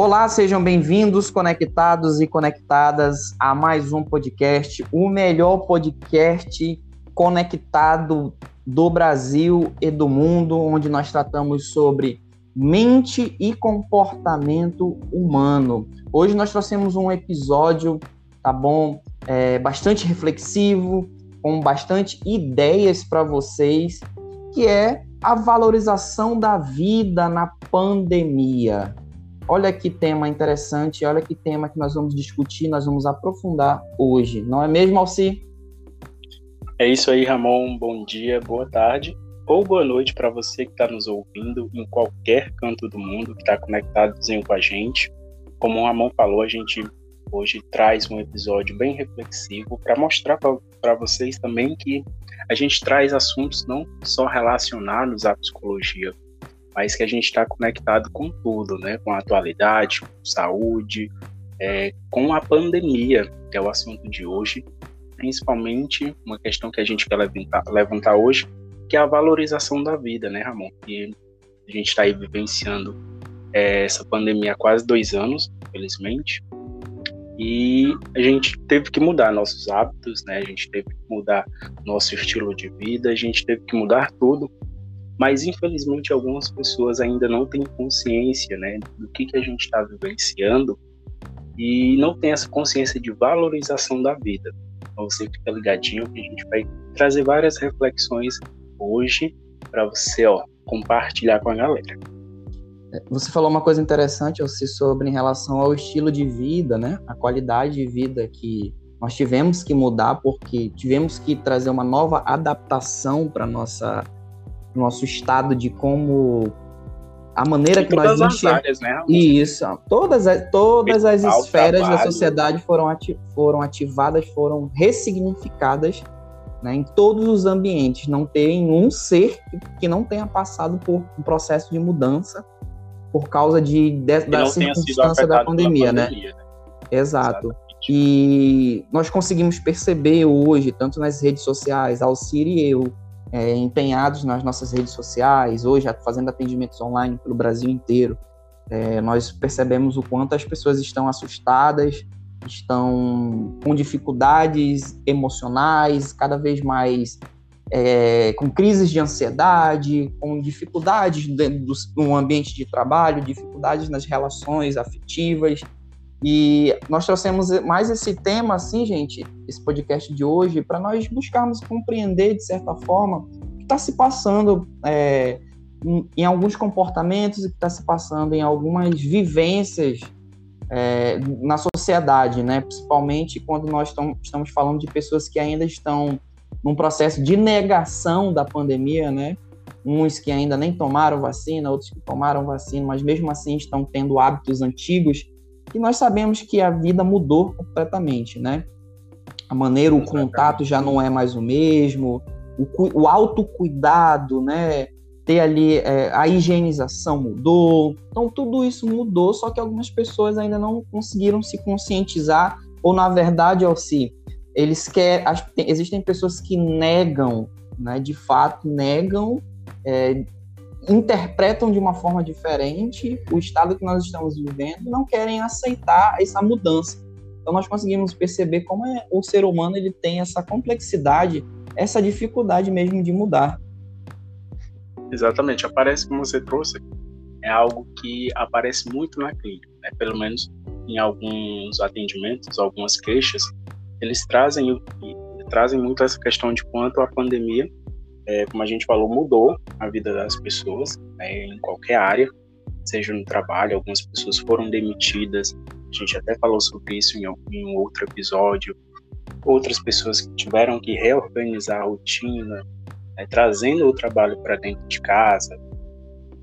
Olá, sejam bem-vindos, conectados e conectadas a mais um podcast, o melhor podcast conectado do Brasil e do mundo, onde nós tratamos sobre mente e comportamento humano. Hoje nós trouxemos um episódio, tá bom, é, bastante reflexivo, com bastante ideias para vocês, que é a valorização da vida na pandemia. Olha que tema interessante, olha que tema que nós vamos discutir, nós vamos aprofundar hoje, não é mesmo, Alci? É isso aí, Ramon. Bom dia, boa tarde ou boa noite para você que está nos ouvindo em qualquer canto do mundo, que está conectadozinho com a gente. Como o Ramon falou, a gente hoje traz um episódio bem reflexivo para mostrar para vocês também que a gente traz assuntos não só relacionados à psicologia, mas que a gente está conectado com tudo, né? Com a atualidade, com saúde, é, com a pandemia, que é o assunto de hoje, principalmente uma questão que a gente quer levantar, levantar hoje, que é a valorização da vida, né, Ramon? Que a gente está aí vivenciando é, essa pandemia há quase dois anos, infelizmente, e a gente teve que mudar nossos hábitos, né? A gente teve que mudar nosso estilo de vida, a gente teve que mudar tudo mas infelizmente algumas pessoas ainda não têm consciência né, do que, que a gente está vivenciando e não tem essa consciência de valorização da vida. Então você fica ligadinho que a gente vai trazer várias reflexões hoje para você ó, compartilhar com a galera. É, você falou uma coisa interessante você sobre em relação ao estilo de vida, né? A qualidade de vida que nós tivemos que mudar porque tivemos que trazer uma nova adaptação para nossa nosso estado de como a maneira que nós enxergamos. Né? Isso, todas as, todas as esferas trabalho. da sociedade foram, ati foram ativadas, foram ressignificadas né, em todos os ambientes. Não tem um ser que não tenha passado por um processo de mudança por causa de, de da circunstância da pandemia, né? pandemia, né? Exato. Exatamente. E nós conseguimos perceber hoje, tanto nas redes sociais, Alcir e eu, é, empenhados nas nossas redes sociais, hoje fazendo atendimentos online pelo Brasil inteiro, é, nós percebemos o quanto as pessoas estão assustadas, estão com dificuldades emocionais, cada vez mais é, com crises de ansiedade, com dificuldades dentro do, no ambiente de trabalho, dificuldades nas relações afetivas, e nós trouxemos mais esse tema, assim, gente, esse podcast de hoje, para nós buscarmos compreender, de certa forma, o que está se passando é, em, em, alguns comportamentos e o que está se passando em algumas vivências é, na sociedade, né? Principalmente quando nós estamos falando de pessoas que ainda estão num processo de negação da pandemia, né? Uns que ainda nem tomaram vacina, outros que tomaram vacina, mas mesmo assim estão tendo hábitos antigos e nós sabemos que a vida mudou completamente, né? A maneira, o contato já não é mais o mesmo, o, o autocuidado, né? Ter ali é, a higienização mudou. Então, tudo isso mudou, só que algumas pessoas ainda não conseguiram se conscientizar, ou na verdade, se eles querem. Existem pessoas que negam, né? De fato, negam é, interpretam de uma forma diferente o estado que nós estamos vivendo não querem aceitar essa mudança. Então nós conseguimos perceber como é, o ser humano ele tem essa complexidade, essa dificuldade mesmo de mudar. Exatamente, aparece como você trouxe, é algo que aparece muito na clínica, né? pelo menos em alguns atendimentos, algumas queixas, eles trazem, trazem muito essa questão de quanto a pandemia é, como a gente falou, mudou a vida das pessoas né, em qualquer área, seja no trabalho, algumas pessoas foram demitidas, a gente até falou sobre isso em, em um outro episódio, outras pessoas que tiveram que reorganizar a rotina, né, trazendo o trabalho para dentro de casa,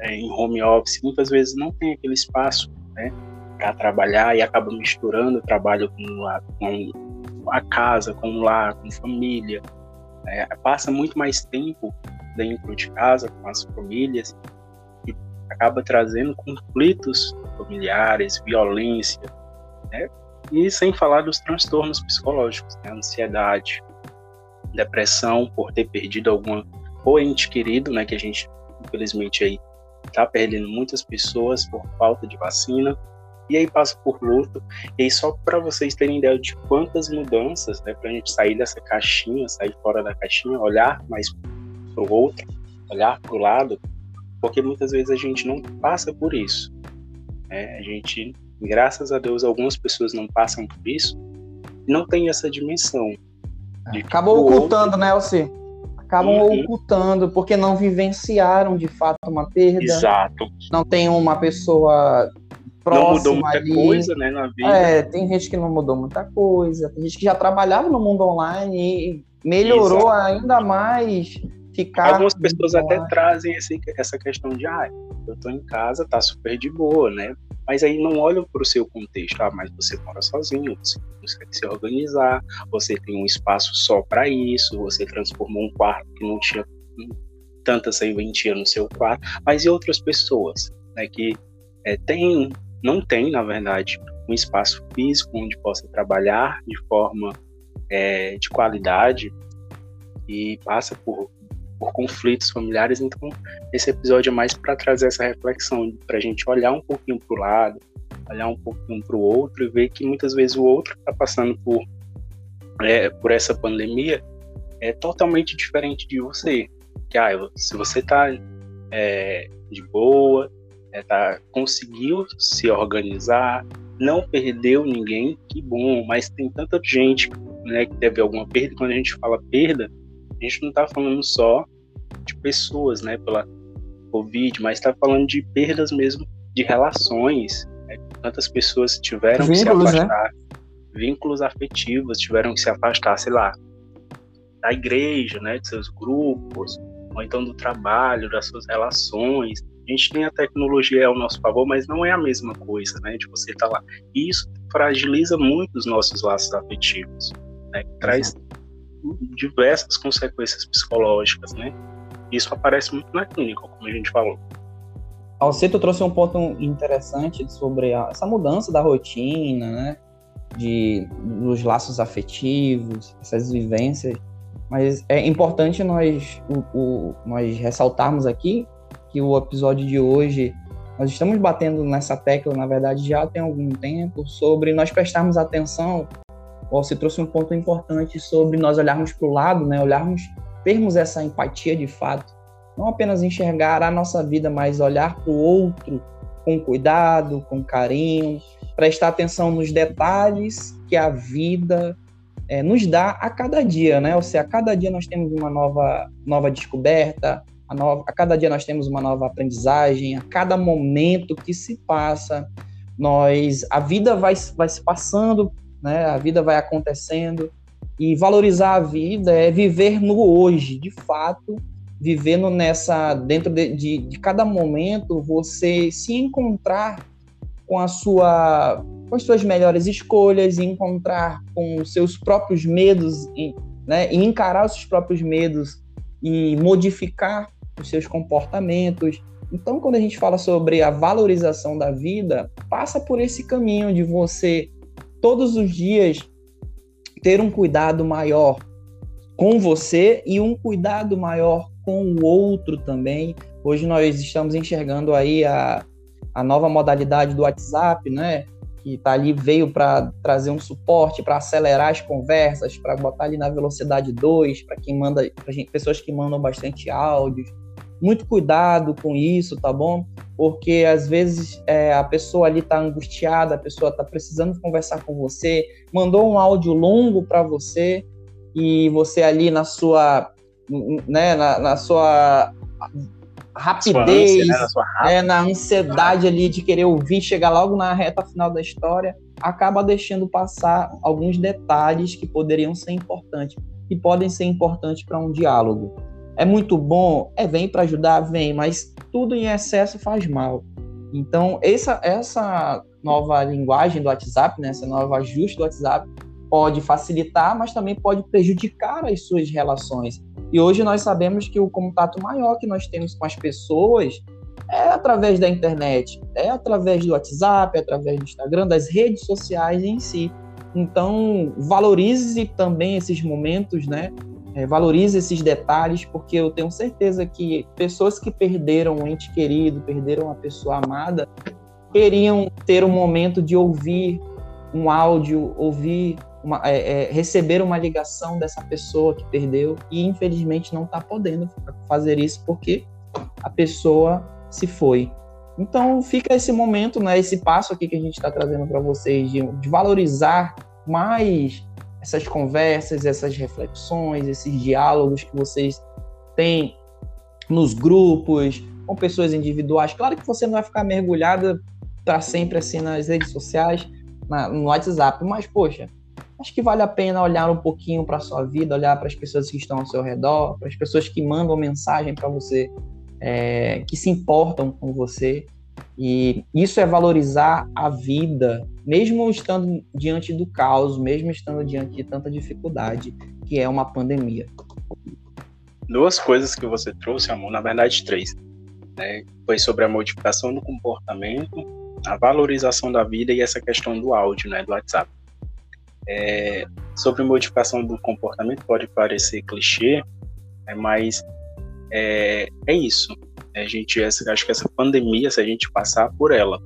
é, em home office, muitas vezes não tem aquele espaço né, para trabalhar e acaba misturando o trabalho com a, com a casa, com o lar, com família, é, passa muito mais tempo dentro de casa com as famílias e acaba trazendo conflitos familiares, violência, né? e sem falar dos transtornos psicológicos, né? ansiedade, depressão por ter perdido alguma ou ente querido, né, que a gente infelizmente aí está perdendo muitas pessoas por falta de vacina, e aí passa por luto. E aí, só para vocês terem ideia de quantas mudanças, né, para a gente sair dessa caixinha, sair fora da caixinha, olhar mais para o outro, olhar para o lado, porque muitas vezes a gente não passa por isso. Né? A gente, graças a Deus, algumas pessoas não passam por isso, não tem essa dimensão. Acabou ocultando, outro... né, Elci? Acabam uhum. ocultando, porque não vivenciaram de fato uma perda. Exato. Não tem uma pessoa próxima. Não mudou muita ali. coisa, né, na vida. É, tem gente que não mudou muita coisa, tem gente que já trabalhava no mundo online e melhorou Exato. ainda mais ficar. Algumas pessoas até trazem esse, essa questão de, ah, eu tô em casa, tá super de boa, né? Mas aí não olham para o seu contexto. Ah, mas você mora sozinho, você consegue se organizar, você tem um espaço só para isso, você transformou um quarto que não tinha tanta serventia no seu quarto. Mas e outras pessoas, né, que é, tem, não tem, na verdade, um espaço físico onde possa trabalhar de forma é, de qualidade e passa por por conflitos familiares. Então, esse episódio é mais para trazer essa reflexão, para a gente olhar um pouquinho para o lado, olhar um pouquinho para o outro e ver que muitas vezes o outro está passando por, é, por essa pandemia é totalmente diferente de você. Que ah, se você está é, de boa, conseguiu se organizar, não perdeu ninguém, que bom, mas tem tanta gente né, que teve alguma perda. Quando a gente fala perda, a gente não está falando só de pessoas, né, pela Covid, mas está falando de perdas mesmo de relações. Né? Quantas pessoas tiveram vínculos, que se né? afastar, né? vínculos afetivos tiveram que se afastar, sei lá, da igreja, né, de seus grupos, ou então do trabalho, das suas relações. A gente tem a tecnologia ao nosso favor, mas não é a mesma coisa, né, de você estar tá lá. E isso fragiliza muito os nossos laços afetivos, né, traz diversas consequências psicológicas, né? Isso aparece muito na clínica, como a gente falou. Alceto trouxe um ponto interessante sobre a, essa mudança da rotina, né? De, dos laços afetivos, essas vivências. Mas é importante nós, o, o, nós ressaltarmos aqui que o episódio de hoje, nós estamos batendo nessa tecla, na verdade, já tem algum tempo, sobre nós prestarmos atenção você trouxe um ponto importante sobre nós olharmos para o lado, né? Olharmos, termos essa empatia de fato, não apenas enxergar a nossa vida, mas olhar para o outro com cuidado, com carinho, prestar atenção nos detalhes que a vida é, nos dá a cada dia, né? Ou seja, a cada dia nós temos uma nova, nova descoberta, a, nova, a cada dia nós temos uma nova aprendizagem, a cada momento que se passa, nós a vida vai, vai se passando né? A vida vai acontecendo e valorizar a vida é viver no hoje, de fato, vivendo nessa dentro de, de, de cada momento você se encontrar com a sua com as suas melhores escolhas, encontrar com os seus próprios medos, e, né, e encarar os seus próprios medos e modificar os seus comportamentos. Então, quando a gente fala sobre a valorização da vida, passa por esse caminho de você todos os dias ter um cuidado maior com você e um cuidado maior com o outro também. Hoje nós estamos enxergando aí a, a nova modalidade do WhatsApp, né? Que tá ali, veio para trazer um suporte, para acelerar as conversas, para botar ali na velocidade 2, para quem manda, pessoas que mandam bastante áudios. Muito cuidado com isso, tá bom? porque às vezes é, a pessoa ali está angustiada, a pessoa está precisando conversar com você, mandou um áudio longo para você e você ali na sua, né, na, na sua rapidez, ânsia, né, na, sua é, na ansiedade ali de querer ouvir, chegar logo na reta final da história, acaba deixando passar alguns detalhes que poderiam ser importantes, que podem ser importantes para um diálogo. É muito bom? É, vem para ajudar? Vem, mas tudo em excesso faz mal. Então, essa, essa nova linguagem do WhatsApp, né, essa nova ajuste do WhatsApp, pode facilitar, mas também pode prejudicar as suas relações. E hoje nós sabemos que o contato maior que nós temos com as pessoas é através da internet, é através do WhatsApp, é através do Instagram, das redes sociais em si. Então, valorize também esses momentos, né? É, valorize esses detalhes, porque eu tenho certeza que pessoas que perderam um ente querido, perderam uma pessoa amada, queriam ter um momento de ouvir um áudio, ouvir uma, é, é, receber uma ligação dessa pessoa que perdeu e infelizmente não está podendo fazer isso porque a pessoa se foi. Então fica esse momento, né, esse passo aqui que a gente está trazendo para vocês de, de valorizar mais essas conversas, essas reflexões, esses diálogos que vocês têm nos grupos, com pessoas individuais. Claro que você não vai ficar mergulhada para sempre assim nas redes sociais, na, no WhatsApp, mas poxa, acho que vale a pena olhar um pouquinho para sua vida, olhar para as pessoas que estão ao seu redor, para as pessoas que mandam mensagem para você, é, que se importam com você. E isso é valorizar a vida, mesmo estando diante do caos, mesmo estando diante de tanta dificuldade, que é uma pandemia. Duas coisas que você trouxe, amor, na verdade três. Né? Foi sobre a modificação do comportamento, a valorização da vida e essa questão do áudio, né, do WhatsApp. É, sobre modificação do comportamento pode parecer clichê, né, mas é, é isso. A gente, acho que essa pandemia, se a gente passar por ela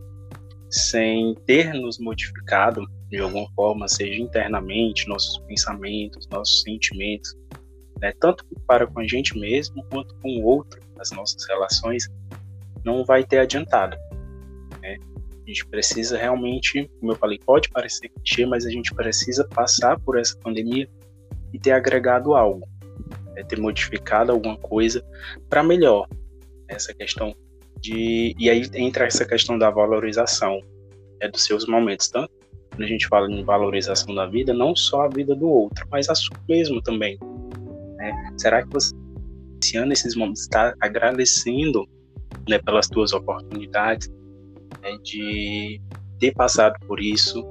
sem ter nos modificado de alguma forma, seja internamente, nossos pensamentos, nossos sentimentos, né, tanto para com a gente mesmo quanto com o outro, as nossas relações, não vai ter adiantado. Né? A gente precisa realmente, como eu falei, pode parecer clichê, mas a gente precisa passar por essa pandemia e ter agregado algo, né? ter modificado alguma coisa para melhor. Essa questão de. E aí entra essa questão da valorização é dos seus momentos, tanto quando a gente fala em valorização da vida, não só a vida do outro, mas a sua mesmo também. Né? Será que você, esse ano, esses momentos, está agradecendo né, pelas tuas oportunidades né, de ter passado por isso,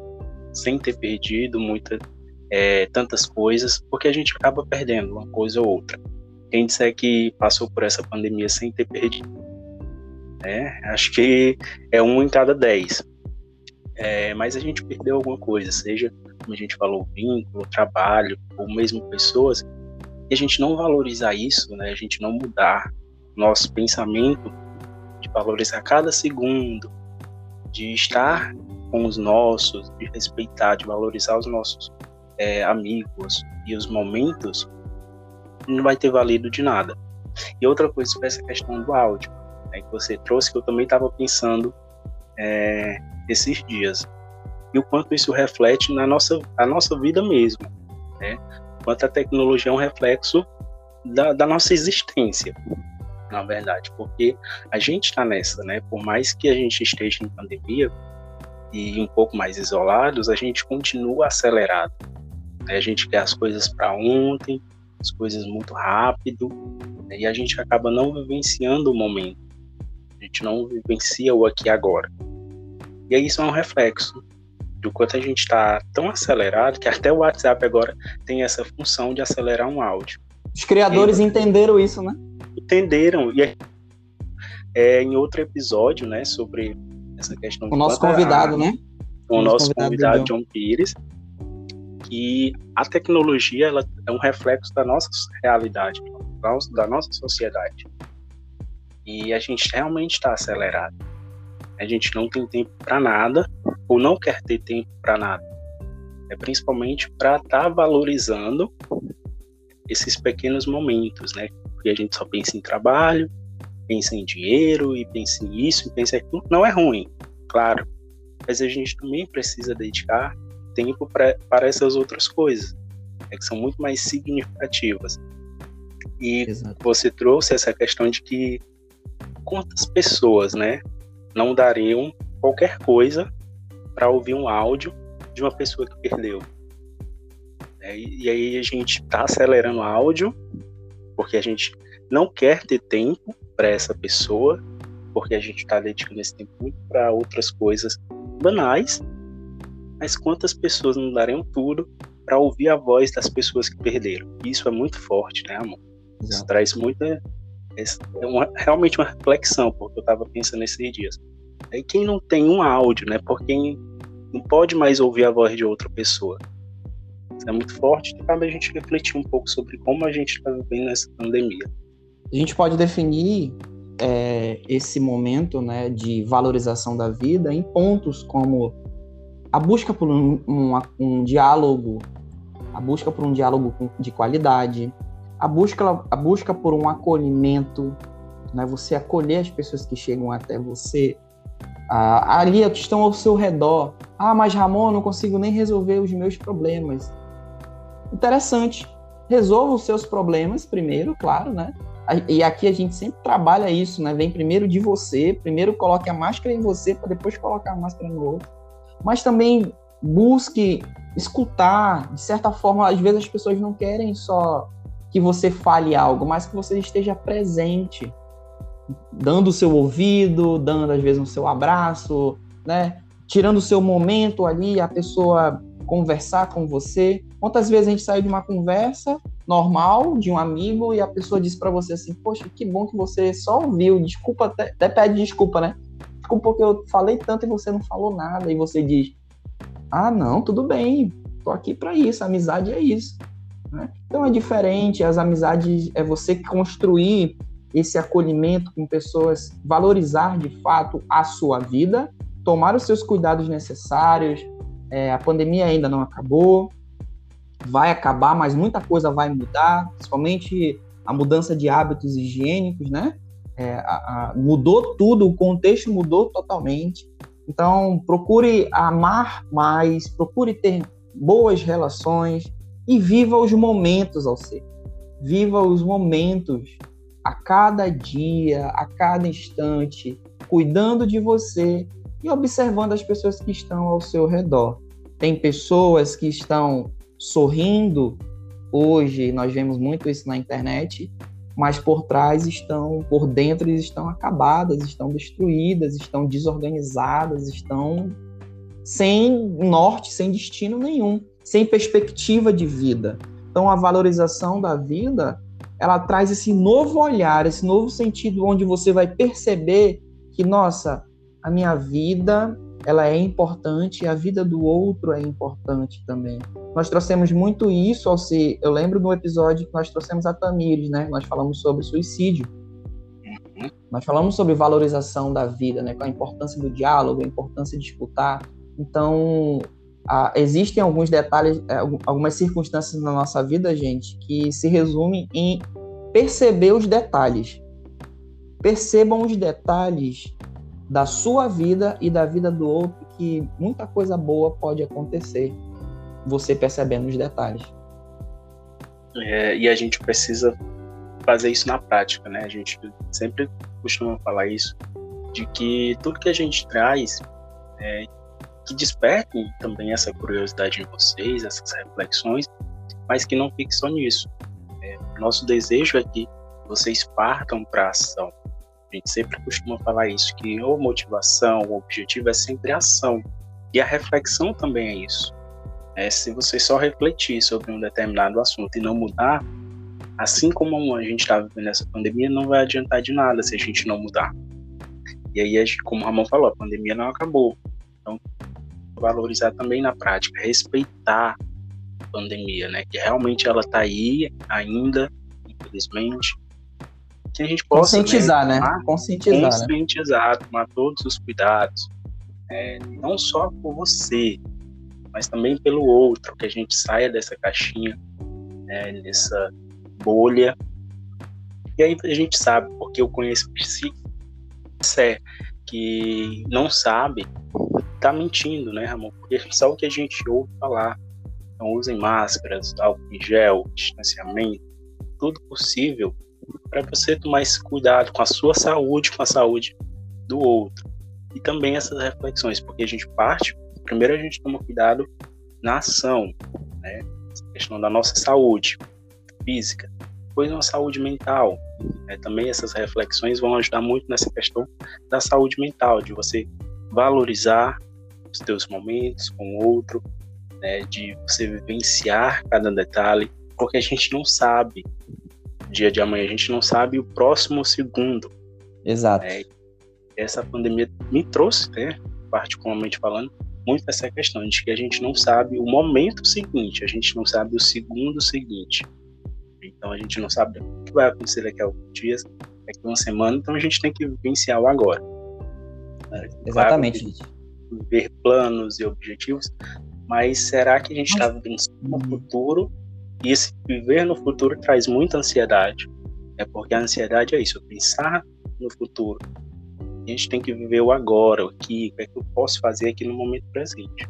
sem ter perdido muita, é, tantas coisas, porque a gente acaba perdendo uma coisa ou outra. Quem disser que passou por essa pandemia sem ter perdido, né, acho que é um em cada dez. É, mas a gente perdeu alguma coisa, seja, como a gente falou, vínculo, trabalho, ou mesmo pessoas, e a gente não valorizar isso, né, a gente não mudar nosso pensamento de valorizar cada segundo, de estar com os nossos, de respeitar, de valorizar os nossos é, amigos e os momentos, não vai ter valido de nada. E outra coisa sobre essa questão do áudio, né, que você trouxe, que eu também estava pensando é, esses dias. E o quanto isso reflete na nossa, a nossa vida mesmo. Né? quanto a tecnologia é um reflexo da, da nossa existência, na verdade, porque a gente está nessa, né? Por mais que a gente esteja em pandemia e um pouco mais isolados, a gente continua acelerado. Né? A gente quer as coisas para ontem, as coisas muito rápido, né? e a gente acaba não vivenciando o momento. A gente não vivencia o aqui e agora. E aí isso é um reflexo do quanto a gente está tão acelerado que até o WhatsApp agora tem essa função de acelerar um áudio. Os criadores e, entenderam isso, né? Entenderam. E é, em outro episódio, né, sobre essa questão. O nosso convidado, a, né? O, nosso convidado, convidado John Pires, que a tecnologia ela é um reflexo da nossa realidade, da nossa sociedade. E a gente realmente está acelerado. A gente não tem tempo para nada, ou não quer ter tempo para nada. É principalmente para estar tá valorizando esses pequenos momentos, né? Porque a gente só pensa em trabalho, pensa em dinheiro e pensa em isso e pensa em aquilo. Não é ruim, claro. Mas a gente também precisa dedicar tempo pra, para essas outras coisas, né, que são muito mais significativas. E Exato. você trouxe essa questão de que quantas pessoas, né, não dariam qualquer coisa para ouvir um áudio de uma pessoa que perdeu. É, e aí a gente está acelerando o áudio porque a gente não quer ter tempo para essa pessoa, porque a gente está dedicando esse tempo muito para outras coisas banais. Mas quantas pessoas não dariam tudo para ouvir a voz das pessoas que perderam? Isso é muito forte, né, amor? Isso traz muita é uma, realmente uma reflexão, porque eu estava pensando nesses dias. E quem não tem um áudio, né? Porque não pode mais ouvir a voz de outra pessoa. Isso é muito forte e cabe a gente refletir um pouco sobre como a gente está vivendo essa pandemia. A gente pode definir é, esse momento né, de valorização da vida em pontos como a busca por um, um, um diálogo, a busca por um diálogo de qualidade, a busca, a busca por um acolhimento, né, você acolher as pessoas que chegam até você, ah, ali que estão ao seu redor. Ah, mas Ramon, eu não consigo nem resolver os meus problemas. Interessante. Resolva os seus problemas primeiro, claro, né? E aqui a gente sempre trabalha isso, né? Vem primeiro de você, primeiro coloque a máscara em você para depois colocar a máscara no outro. Mas também busque escutar, de certa forma, às vezes as pessoas não querem só que você fale algo, mas que você esteja presente, dando o seu ouvido, dando às vezes o seu abraço, né? Tirando o seu momento ali, a pessoa conversar com você. Quantas vezes a gente sai de uma conversa normal de um amigo e a pessoa diz para você assim: Poxa, que bom que você só ouviu, desculpa, até, até pede desculpa, né? Desculpa porque eu falei tanto e você não falou nada. E você diz: Ah, não, tudo bem, tô aqui para isso, amizade é isso. Né? Então é diferente, as amizades é você construir esse acolhimento com pessoas, valorizar de fato a sua vida, tomar os seus cuidados necessários. É, a pandemia ainda não acabou, vai acabar, mas muita coisa vai mudar, principalmente a mudança de hábitos higiênicos, né? É, a, a, mudou tudo, o contexto mudou totalmente. Então, procure amar mais, procure ter boas relações e viva os momentos ao ser. Viva os momentos a cada dia, a cada instante, cuidando de você e observando as pessoas que estão ao seu redor. Tem pessoas que estão sorrindo hoje, nós vemos muito isso na internet, mas por trás estão, por dentro estão acabadas, estão destruídas, estão desorganizadas, estão sem norte, sem destino nenhum, sem perspectiva de vida. Então a valorização da vida, ela traz esse novo olhar, esse novo sentido onde você vai perceber que, nossa, a minha vida ela é importante, a vida do outro é importante também. Nós trouxemos muito isso ao se, eu lembro do episódio que nós trouxemos a Tamires, né? Nós falamos sobre suicídio. Uhum. Nós falamos sobre valorização da vida, né? Com a importância do diálogo, a importância de escutar. Então, existem alguns detalhes, é, algumas circunstâncias na nossa vida, gente, que se resumem em perceber os detalhes. Percebam os detalhes da sua vida e da vida do outro, que muita coisa boa pode acontecer, você percebendo os detalhes. É, e a gente precisa fazer isso na prática, né? A gente sempre costuma falar isso, de que tudo que a gente traz, é, que desperte também essa curiosidade em vocês, essas reflexões, mas que não fique só nisso. É, nosso desejo é que vocês partam para a ação, a gente sempre costuma falar isso, que a motivação, o objetivo é sempre ação. E a reflexão também é isso. É, se você só refletir sobre um determinado assunto e não mudar, assim como a gente está vivendo essa pandemia, não vai adiantar de nada se a gente não mudar. E aí, como o Ramon falou, a pandemia não acabou. Então, valorizar também na prática, respeitar a pandemia, né? Que realmente ela está aí ainda, infelizmente, que a gente possa conscientizar, né? né? Conscientizar, conscientizar, né? tomar todos os cuidados, é, não só por você, mas também pelo outro, que a gente saia dessa caixinha, né, dessa bolha. E aí a gente sabe, porque eu conheço se é que não sabe, tá mentindo, né, Ramon? Porque só o que a gente ouve falar. Então usem máscaras, álcool em gel, distanciamento, tudo possível para você tomar esse cuidado com a sua saúde, com a saúde do outro. E também essas reflexões, porque a gente parte, primeiro a gente toma cuidado na ação, né? Essa questão da nossa saúde física, depois uma saúde mental. Né? Também essas reflexões vão ajudar muito nessa questão da saúde mental, de você valorizar os teus momentos com o outro, né? de você vivenciar cada detalhe, porque a gente não sabe dia de amanhã, a gente não sabe o próximo segundo. Exato. É, essa pandemia me trouxe, né, particularmente falando, muito essa questão de que a gente não sabe o momento seguinte, a gente não sabe o segundo seguinte. Então a gente não sabe o que vai acontecer daqui a alguns dias, daqui a uma semana, então a gente tem que vivenciar o agora. É, Exatamente. Ver planos e objetivos, mas será que a gente está vivendo no futuro? E esse viver no futuro traz muita ansiedade. É porque a ansiedade é isso, pensar no futuro. A gente tem que viver o agora, o que, o que é que eu posso fazer aqui no momento presente.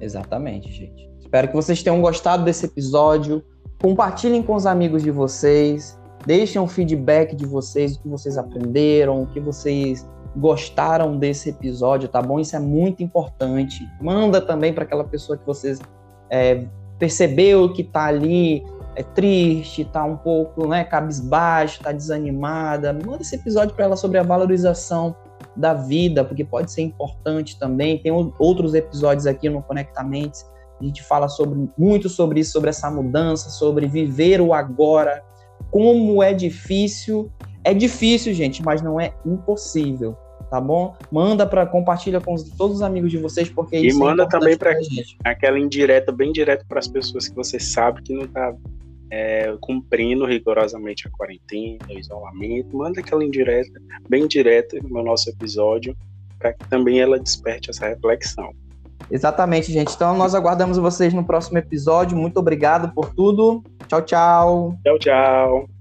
Exatamente, gente. Espero que vocês tenham gostado desse episódio. Compartilhem com os amigos de vocês. Deixem um feedback de vocês, o que vocês aprenderam, o que vocês gostaram desse episódio, tá bom? Isso é muito importante. Manda também para aquela pessoa que vocês é, percebeu que tá ali é triste, tá um pouco, né, cabisbaixo, tá desanimada. Manda esse episódio para ela sobre a valorização da vida, porque pode ser importante também. Tem outros episódios aqui no Conectamente. A gente fala sobre muito sobre isso, sobre essa mudança, sobre viver o agora, como é difícil. É difícil, gente, mas não é impossível, tá bom? Manda para compartilha com todos os amigos de vocês porque e isso é manda é também para aquela indireta bem direta para as pessoas que você sabe que não tá é, cumprindo rigorosamente a quarentena, o isolamento, manda aquela indireta, bem direta no nosso episódio, para que também ela desperte essa reflexão. Exatamente, gente. Então nós aguardamos vocês no próximo episódio. Muito obrigado por tudo. Tchau, tchau. Tchau, tchau.